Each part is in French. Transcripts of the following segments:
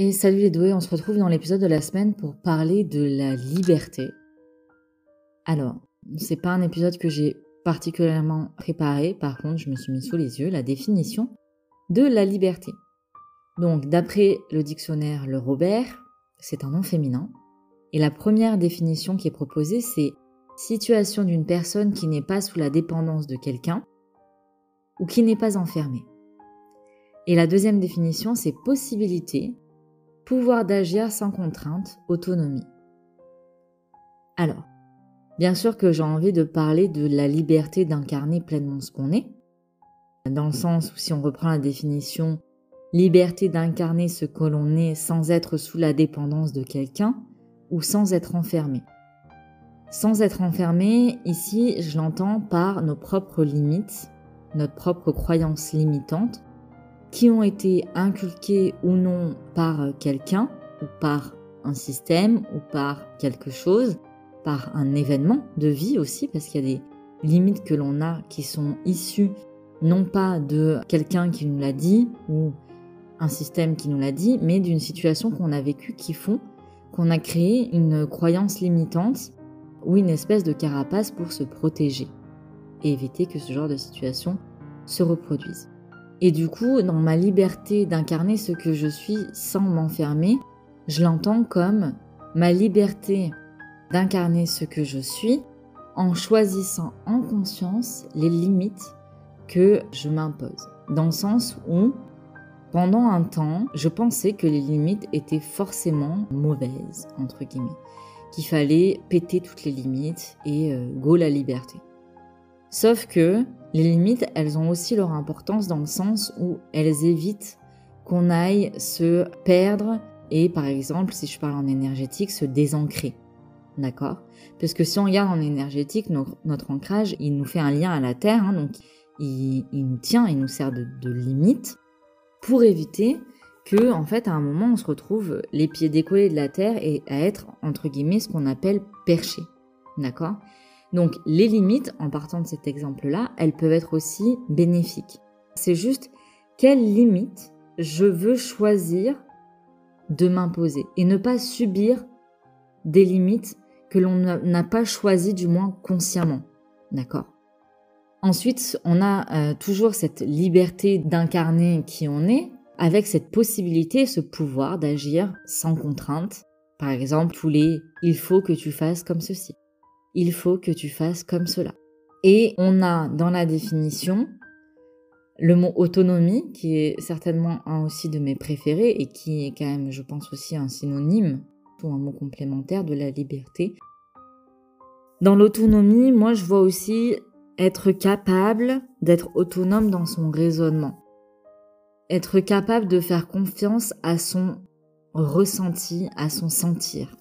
Et salut les doués, on se retrouve dans l'épisode de la semaine pour parler de la liberté. Alors, c'est pas un épisode que j'ai particulièrement préparé, par contre, je me suis mis sous les yeux la définition de la liberté. Donc, d'après le dictionnaire Le Robert, c'est un nom féminin. Et la première définition qui est proposée, c'est situation d'une personne qui n'est pas sous la dépendance de quelqu'un ou qui n'est pas enfermée. Et la deuxième définition, c'est possibilité pouvoir d'agir sans contrainte, autonomie. Alors, bien sûr que j'ai envie de parler de la liberté d'incarner pleinement ce qu'on est, dans le sens où si on reprend la définition, liberté d'incarner ce que l'on est sans être sous la dépendance de quelqu'un ou sans être enfermé. Sans être enfermé, ici je l'entends par nos propres limites, notre propre croyance limitante, qui ont été inculqués ou non par quelqu'un, ou par un système, ou par quelque chose, par un événement de vie aussi, parce qu'il y a des limites que l'on a qui sont issues non pas de quelqu'un qui nous l'a dit, ou un système qui nous l'a dit, mais d'une situation qu'on a vécue qui font qu'on a créé une croyance limitante ou une espèce de carapace pour se protéger et éviter que ce genre de situation se reproduise. Et du coup, dans ma liberté d'incarner ce que je suis sans m'enfermer, je l'entends comme ma liberté d'incarner ce que je suis en choisissant en conscience les limites que je m'impose. Dans le sens où, pendant un temps, je pensais que les limites étaient forcément mauvaises, entre guillemets, qu'il fallait péter toutes les limites et euh, go la liberté. Sauf que les limites, elles ont aussi leur importance dans le sens où elles évitent qu'on aille se perdre et par exemple, si je parle en énergétique, se désancrer. D'accord? Parce que si on regarde en énergétique, notre, ancrage, il nous fait un lien à la Terre, hein, donc il, nous tient, il nous sert de, limite pour éviter que, en fait, à un moment, on se retrouve les pieds décollés de la Terre et à être, entre guillemets, ce qu'on appelle perché. D'accord? Donc les limites, en partant de cet exemple-là, elles peuvent être aussi bénéfiques. C'est juste quelles limites je veux choisir de m'imposer et ne pas subir des limites que l'on n'a pas choisies du moins consciemment. D'accord? Ensuite, on a euh, toujours cette liberté d'incarner qui on est, avec cette possibilité, ce pouvoir d'agir sans contrainte. Par exemple, tous les il faut que tu fasses comme ceci il faut que tu fasses comme cela. Et on a dans la définition le mot autonomie, qui est certainement un aussi de mes préférés et qui est quand même, je pense, aussi un synonyme ou un mot complémentaire de la liberté. Dans l'autonomie, moi, je vois aussi être capable d'être autonome dans son raisonnement. Être capable de faire confiance à son ressenti, à son sentir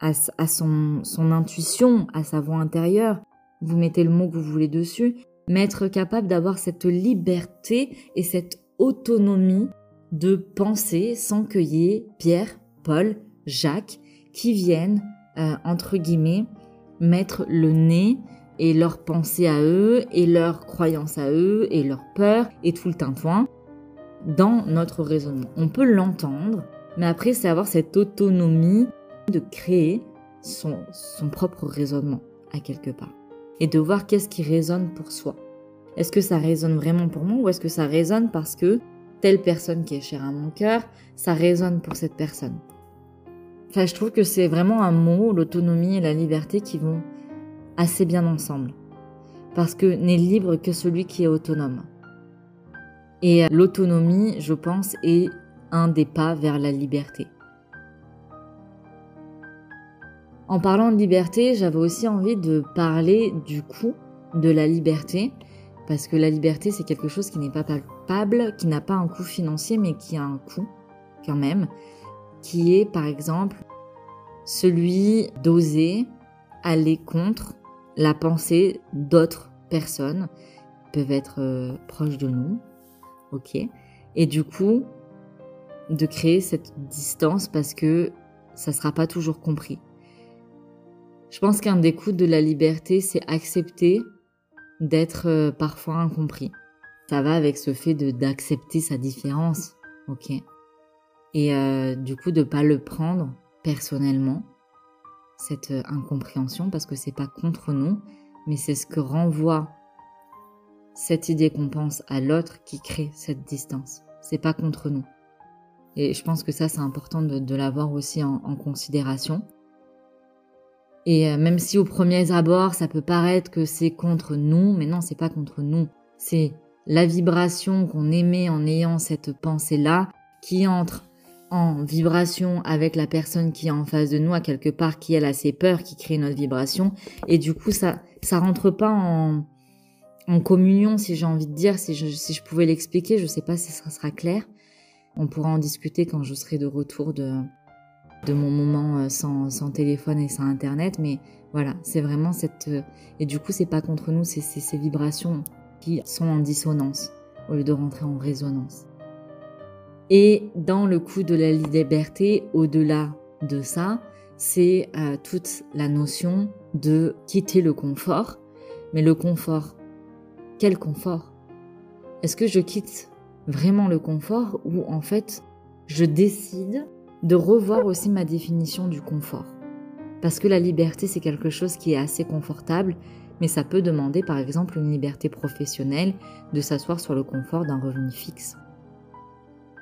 à, son, intuition, à sa voix intérieure, vous mettez le mot que vous voulez dessus, mais être capable d'avoir cette liberté et cette autonomie de penser sans qu'il y ait Pierre, Paul, Jacques qui viennent, euh, entre guillemets, mettre le nez et leur pensée à eux et leurs croyances à eux et leurs peurs et tout le tintouin dans notre raisonnement. On peut l'entendre, mais après c'est avoir cette autonomie de créer son, son propre raisonnement à quelque part et de voir qu'est-ce qui résonne pour soi. Est-ce que ça résonne vraiment pour moi ou est-ce que ça résonne parce que telle personne qui est chère à mon cœur, ça résonne pour cette personne? Enfin, je trouve que c'est vraiment un mot, l'autonomie et la liberté qui vont assez bien ensemble. Parce que n'est libre que celui qui est autonome. Et l'autonomie, je pense, est un des pas vers la liberté. En parlant de liberté, j'avais aussi envie de parler du coût de la liberté, parce que la liberté, c'est quelque chose qui n'est pas palpable, qui n'a pas un coût financier, mais qui a un coût quand même, qui est par exemple celui d'oser aller contre la pensée d'autres personnes, peuvent être euh, proches de nous, ok, et du coup de créer cette distance parce que ça sera pas toujours compris. Je pense qu'un des coups de la liberté, c'est accepter d'être euh, parfois incompris. Ça va avec ce fait d'accepter sa différence, ok. Et euh, du coup de pas le prendre personnellement cette euh, incompréhension parce que c'est pas contre nous, mais c'est ce que renvoie cette idée qu'on pense à l'autre qui crée cette distance. C'est pas contre nous. Et je pense que ça c'est important de, de l'avoir aussi en considération. Et euh, même si au premier abord, ça peut paraître que c'est contre nous, mais non, c'est pas contre nous. C'est la vibration qu'on émet en ayant cette pensée-là qui entre en vibration avec la personne qui est en face de nous, à quelque part, qui elle a ses peurs, qui crée notre vibration. Et du coup, ça, ça rentre pas en, en communion, si j'ai envie de dire, si je, si je pouvais l'expliquer, je sais pas si ça sera clair. On pourra en discuter quand je serai de retour de, de mon moment euh, sans, téléphone et sans internet, mais voilà, c'est vraiment cette euh, et du coup c'est pas contre nous, c'est ces vibrations qui sont en dissonance au lieu de rentrer en résonance. Et dans le coup de la liberté, au-delà de ça, c'est euh, toute la notion de quitter le confort. Mais le confort, quel confort? Est-ce que je quitte vraiment le confort ou en fait je décide de revoir aussi ma définition du confort. Parce que la liberté, c'est quelque chose qui est assez confortable, mais ça peut demander par exemple une liberté professionnelle de s'asseoir sur le confort d'un revenu fixe.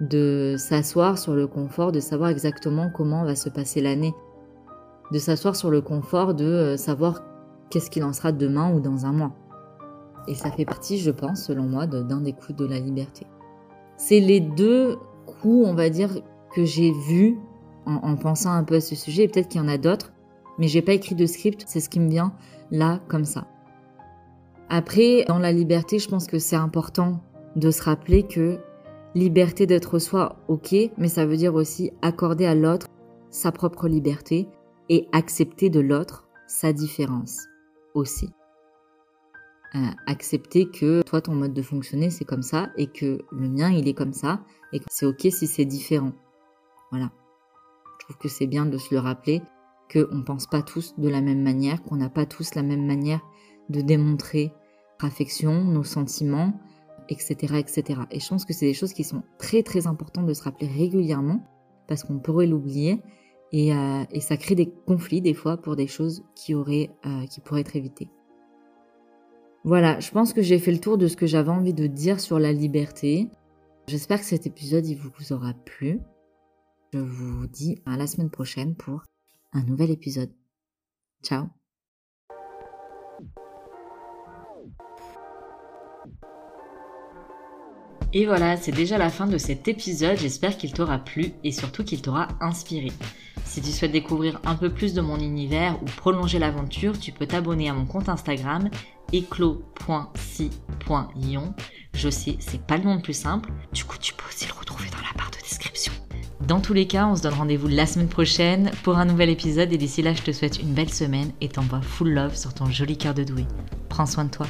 De s'asseoir sur le confort de savoir exactement comment va se passer l'année. De s'asseoir sur le confort de euh, savoir qu'est-ce qu'il en sera demain ou dans un mois. Et ça fait partie, je pense, selon moi, d'un des coups de la liberté. C'est les deux coups, on va dire, que j'ai vu en, pensant un peu à ce sujet, et peut-être qu'il y en a d'autres, mais j'ai pas écrit de script, c'est ce qui me vient là comme ça. Après, dans la liberté, je pense que c'est important de se rappeler que liberté d'être soi, ok, mais ça veut dire aussi accorder à l'autre sa propre liberté et accepter de l'autre sa différence aussi. Euh, accepter que toi ton mode de fonctionner c'est comme ça et que le mien il est comme ça et que c'est ok si c'est différent. Voilà. Je trouve que c'est bien de se le rappeler qu'on ne pense pas tous de la même manière, qu'on n'a pas tous la même manière de démontrer notre affection, nos sentiments, etc., etc. Et je pense que c'est des choses qui sont très très importantes de se rappeler régulièrement parce qu'on pourrait l'oublier et, euh, ça crée des conflits des fois pour des choses qui auraient, euh, qui pourraient être évitées. Voilà, je pense que j'ai fait le tour de ce que j'avais envie de dire sur la liberté. J'espère que cet épisode il vous aura plu. Je vous dis à la semaine prochaine pour un nouvel épisode. Ciao Et voilà, c'est déjà la fin de cet épisode. J'espère qu'il t'aura plu et surtout qu'il t'aura inspiré. Si tu souhaites découvrir un peu plus de mon univers ou prolonger l'aventure, tu peux t'abonner à mon compte Instagram éclos.si.ion. Je sais, c'est pas le nom le plus simple. Du coup, tu peux aussi le retrouver dans la barre. Dans tous les cas, on se donne rendez-vous la semaine prochaine pour un nouvel épisode et d'ici là, je te souhaite une belle semaine et t'envoie full love sur ton joli cœur de doué. Prends soin de toi.